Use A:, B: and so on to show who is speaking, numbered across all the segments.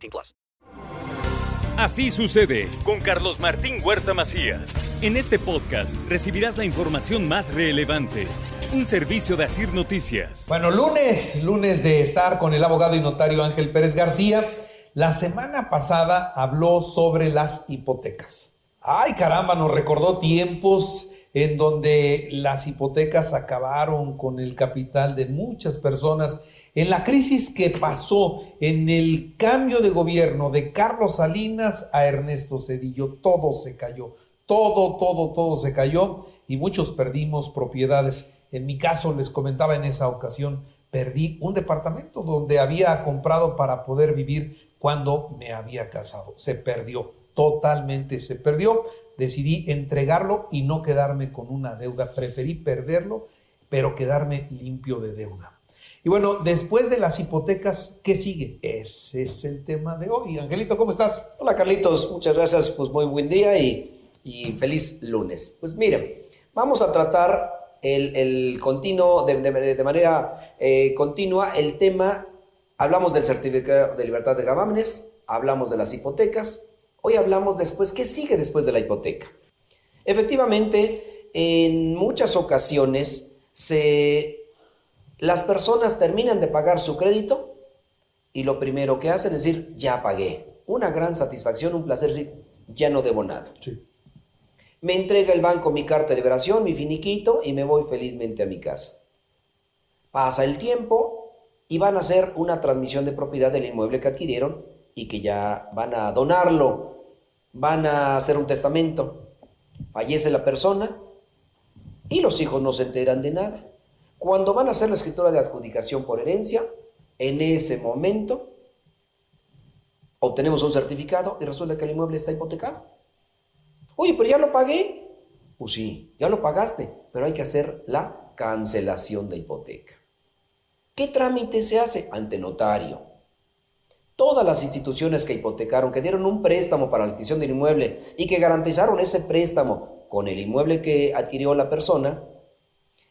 A: 18 plus.
B: Así sucede con Carlos Martín Huerta Macías. En este podcast recibirás la información más relevante. Un servicio de Asir Noticias.
C: Bueno, lunes, lunes de estar con el abogado y notario Ángel Pérez García. La semana pasada habló sobre las hipotecas. Ay, caramba, nos recordó tiempos en donde las hipotecas acabaron con el capital de muchas personas. En la crisis que pasó en el cambio de gobierno de Carlos Salinas a Ernesto Cedillo, todo se cayó, todo, todo, todo se cayó y muchos perdimos propiedades. En mi caso, les comentaba en esa ocasión, perdí un departamento donde había comprado para poder vivir cuando me había casado. Se perdió totalmente se perdió. Decidí entregarlo y no quedarme con una deuda. Preferí perderlo, pero quedarme limpio de deuda. Y bueno, después de las hipotecas, ¿qué sigue? Ese es el tema de hoy. Angelito, ¿cómo estás?
D: Hola Carlitos, muchas gracias, pues muy buen día y, feliz lunes. Pues miren, vamos a tratar el, continuo, de, manera eh, continua el tema, hablamos del certificado de libertad de gravámenes, hablamos de las hipotecas, Hoy hablamos después, ¿qué sigue después de la hipoteca? Efectivamente, en muchas ocasiones se, las personas terminan de pagar su crédito y lo primero que hacen es decir, ya pagué. Una gran satisfacción, un placer decir, ya no debo nada. Me entrega el banco mi carta de liberación, mi finiquito y me voy felizmente a mi casa. Pasa el tiempo y van a hacer una transmisión de propiedad del inmueble que adquirieron y que ya van a donarlo van a hacer un testamento, fallece la persona y los hijos no se enteran de nada. Cuando van a hacer la escritura de adjudicación por herencia, en ese momento obtenemos un certificado y resulta que el inmueble está hipotecado. Oye, pero ya lo pagué. Pues sí, ya lo pagaste, pero hay que hacer la cancelación de hipoteca. ¿Qué trámite se hace? Ante notario todas las instituciones que hipotecaron, que dieron un préstamo para la adquisición del inmueble y que garantizaron ese préstamo con el inmueble que adquirió la persona,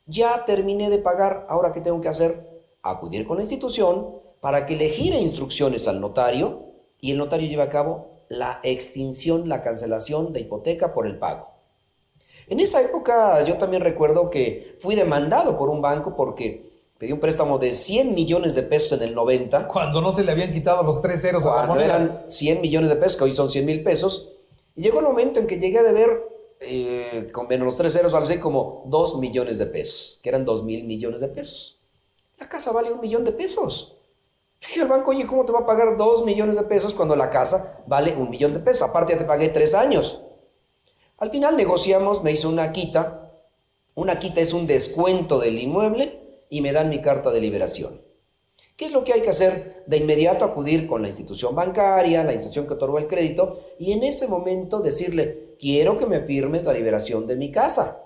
D: ya terminé de pagar, ahora qué tengo que hacer? Acudir con la institución para que le gire instrucciones al notario y el notario lleve a cabo la extinción, la cancelación de hipoteca por el pago. En esa época yo también recuerdo que fui demandado por un banco porque Pedí un préstamo de 100 millones de pesos en el 90.
C: Cuando no se le habían quitado los tres ceros
D: a la moneda. eran 100 millones de pesos, que hoy son 100 mil pesos. Y llegó el momento en que llegué a deber, eh, con menos los tres ceros, algo así como 2 millones de pesos, que eran 2 mil millones de pesos. La casa vale un millón de pesos. Dije al banco, oye, ¿cómo te va a pagar 2 millones de pesos cuando la casa vale un millón de pesos? Aparte ya te pagué 3 años. Al final negociamos, me hizo una quita. Una quita es un descuento del inmueble y me dan mi carta de liberación. ¿Qué es lo que hay que hacer? De inmediato acudir con la institución bancaria, la institución que otorgó el crédito, y en ese momento decirle, quiero que me firmes la liberación de mi casa.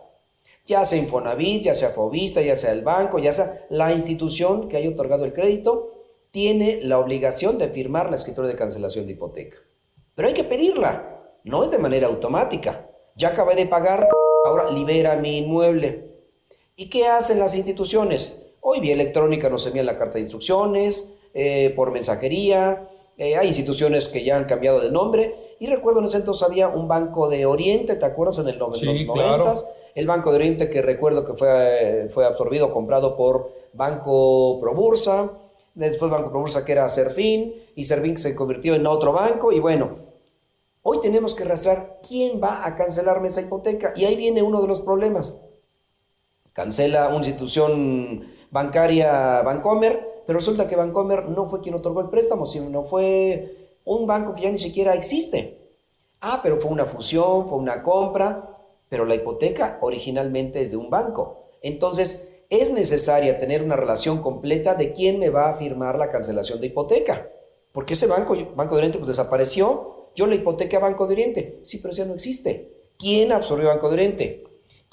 D: Ya sea Infonavit, ya sea Fobista, ya sea el banco, ya sea la institución que haya otorgado el crédito, tiene la obligación de firmar la escritura de cancelación de hipoteca. Pero hay que pedirla, no es de manera automática. Ya acabé de pagar, ahora libera mi inmueble. ¿Y qué hacen las instituciones? Hoy vía electrónica nos envían la carta de instrucciones, eh, por mensajería, eh, hay instituciones que ya han cambiado de nombre. Y recuerdo en ese entonces había un Banco de Oriente, ¿te acuerdas? En el, los sí, El Banco de Oriente que recuerdo que fue, fue absorbido, comprado por Banco Probursa. Después Banco Probursa que era Serfín y Serfín se convirtió en otro banco. Y bueno, hoy tenemos que rastrear quién va a cancelarme esa hipoteca. Y ahí viene uno de los problemas cancela una institución bancaria Bancomer, pero resulta que Bancomer no fue quien otorgó el préstamo, sino fue un banco que ya ni siquiera existe. Ah, pero fue una fusión, fue una compra, pero la hipoteca originalmente es de un banco. Entonces, es necesaria tener una relación completa de quién me va a firmar la cancelación de hipoteca. Porque ese banco, Banco de Oriente, pues desapareció. Yo le hipotequé a Banco de Oriente. Sí, pero ya no existe. ¿Quién absorbió Banco de Oriente?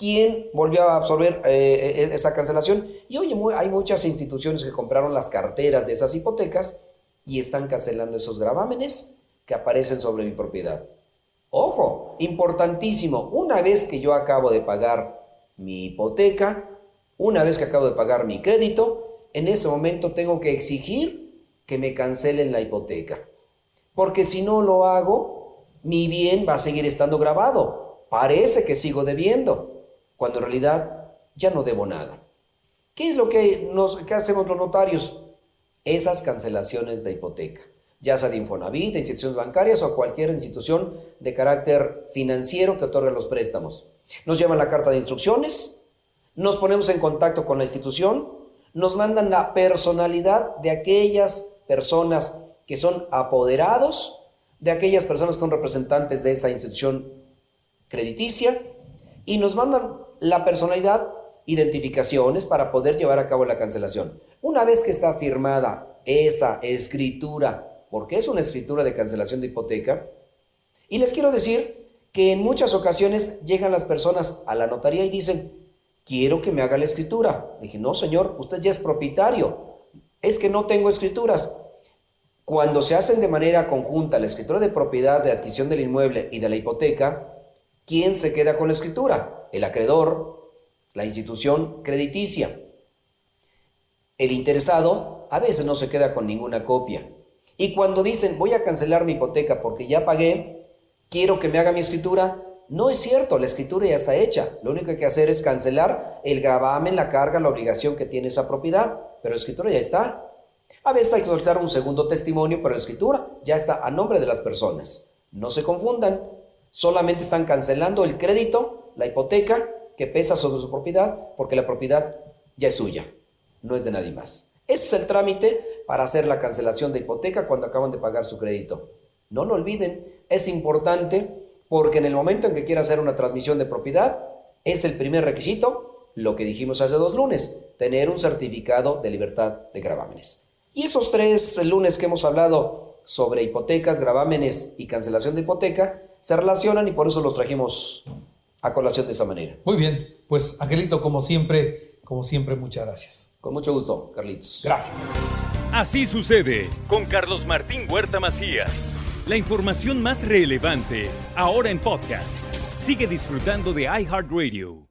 D: ¿Quién volvió a absorber eh, e-, esa cancelación? Y oye, hay muchas instituciones que compraron las carteras de esas hipotecas y están cancelando esos gravámenes que aparecen sobre mi propiedad. Ojo, importantísimo, una vez que yo acabo de pagar mi hipoteca, una vez que acabo de pagar mi crédito, en ese momento tengo que exigir que me cancelen la hipoteca. Porque si no lo hago, mi bien va a seguir estando grabado. Parece que sigo debiendo, cuando en realidad ya no debo nada. ¿Qué es lo que, nos, que hacemos los notarios? Esas cancelaciones de hipoteca ya sea de Infonavit, de instituciones bancarias o cualquier institución de carácter financiero que otorgue los préstamos. Nos llevan la carta de instrucciones, nos ponemos en contacto con la institución, nos mandan la personalidad de aquellas personas que son apoderados, de aquellas personas son representantes de esa institución crediticia y nos mandan la personalidad, identificaciones para poder llevar a cabo la cancelación. Una vez que está firmada esa escritura porque es una escritura de cancelación de hipoteca. Y les quiero decir que en muchas ocasiones llegan las personas a la notaría y dicen, quiero que me haga la escritura. dije, no, señor, usted ya es propietario. Es que no tengo escrituras. Cuando se hacen de manera conjunta la escritura de propiedad, de adquisición del inmueble y de la hipoteca, ¿quién se queda con la escritura? El acreedor, la institución crediticia. El interesado a veces no se queda con ninguna copia. Y cuando dicen, voy a cancelar mi hipoteca porque ya pagué, quiero que me haga mi escritura, no es cierto, la escritura ya está hecha. Lo único que hay que hacer es cancelar el gravamen, la carga, la obligación que tiene esa propiedad, pero la escritura ya está. A veces hay que solicitar un segundo testimonio, pero la escritura ya está a nombre de las personas. No se confundan, solamente están cancelando el crédito, la hipoteca que pesa sobre su propiedad, porque la propiedad ya es suya, no es de nadie más. Ese es el trámite para hacer la cancelación de hipoteca cuando acaban de pagar su crédito. No lo olviden, es importante porque en el momento en que quiera hacer una transmisión de propiedad, es el primer requisito, lo que dijimos hace dos lunes, tener un certificado de libertad de gravámenes. Y esos tres lunes que hemos hablado sobre hipotecas, gravámenes y cancelación de hipoteca, se relacionan y por eso los trajimos a colación de esa manera.
C: Muy bien, pues Angelito, como siempre, como siempre, muchas gracias.
D: Con mucho gusto, Carlitos.
C: Gracias.
B: Así sucede con Carlos Martín Huerta Macías. La información más relevante, ahora en podcast. Sigue disfrutando de iHeartRadio.